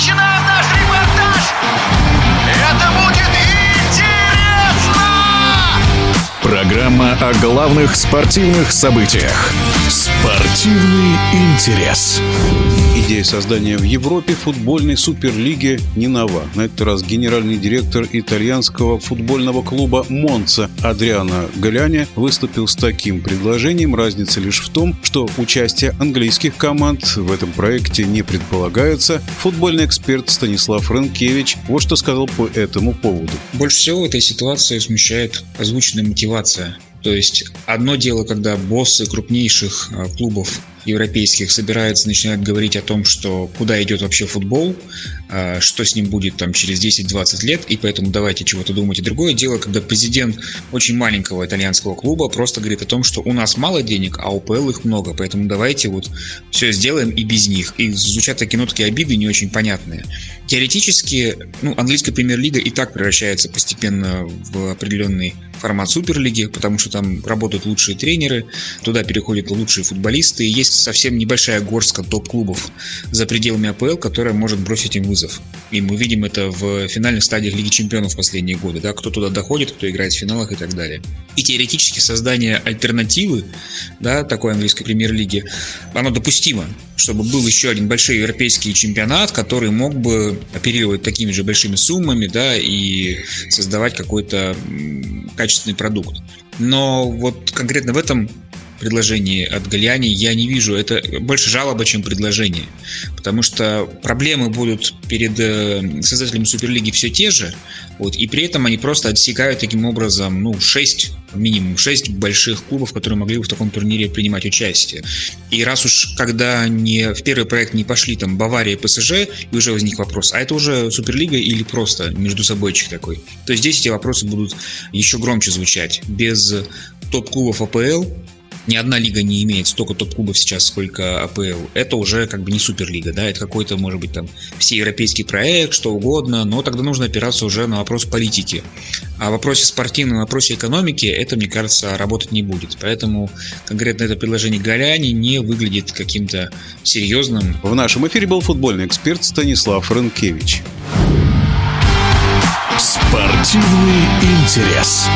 Imagina Программа о главных спортивных событиях. Спортивный интерес. Идея создания в Европе футбольной суперлиги не нова. На этот раз генеральный директор итальянского футбольного клуба «Монца» Адриано Галяни выступил с таким предложением. Разница лишь в том, что участие английских команд в этом проекте не предполагается. Футбольный эксперт Станислав Ренкевич вот что сказал по этому поводу. Больше всего в этой ситуации смущает озвученная мотивация то есть одно дело, когда боссы крупнейших а, клубов европейских собираются, начинают говорить о том, что куда идет вообще футбол, а, что с ним будет там через 10-20 лет, и поэтому давайте чего-то думать. И другое дело, когда президент очень маленького итальянского клуба просто говорит о том, что у нас мало денег, а у ПЛ их много, поэтому давайте вот все сделаем и без них. И звучат такие нотки обиды не очень понятные. Теоретически, ну, английская премьер-лига и так превращается постепенно в определенный формат Суперлиги, потому что там работают лучшие тренеры, туда переходят лучшие футболисты, и есть совсем небольшая горстка топ-клубов за пределами АПЛ, которая может бросить им вызов. И мы видим это в финальных стадиях Лиги Чемпионов в последние годы, да, кто туда доходит, кто играет в финалах и так далее. И теоретически создание альтернативы, да, такой английской премьер-лиги, оно допустимо, чтобы был еще один большой европейский чемпионат, который мог бы оперировать такими же большими суммами, да, и создавать какой-то качественный продукт. Но вот конкретно в этом предложении от Галиани я не вижу. Это больше жалоба, чем предложение. Потому что проблемы будут перед э, создателями Суперлиги все те же, вот, и при этом они просто отсекают таким образом, ну, 6, минимум 6 больших клубов, которые могли бы в таком турнире принимать участие. И раз уж когда не, в первый проект не пошли там Бавария и ПСЖ, и уже возник вопрос, а это уже Суперлига или просто между собойчик такой? То здесь эти вопросы будут еще громче звучать. Без топ-клубов АПЛ ни одна лига не имеет столько топ-клубов сейчас, сколько АПЛ. Это уже как бы не суперлига, да, это какой-то, может быть, там всеевропейский проект, что угодно, но тогда нужно опираться уже на вопрос политики. А в вопросе спортивном, в вопросе экономики это, мне кажется, работать не будет. Поэтому конкретно это предложение Галяни не выглядит каким-то серьезным. В нашем эфире был футбольный эксперт Станислав Рынкевич. Спортивный интерес.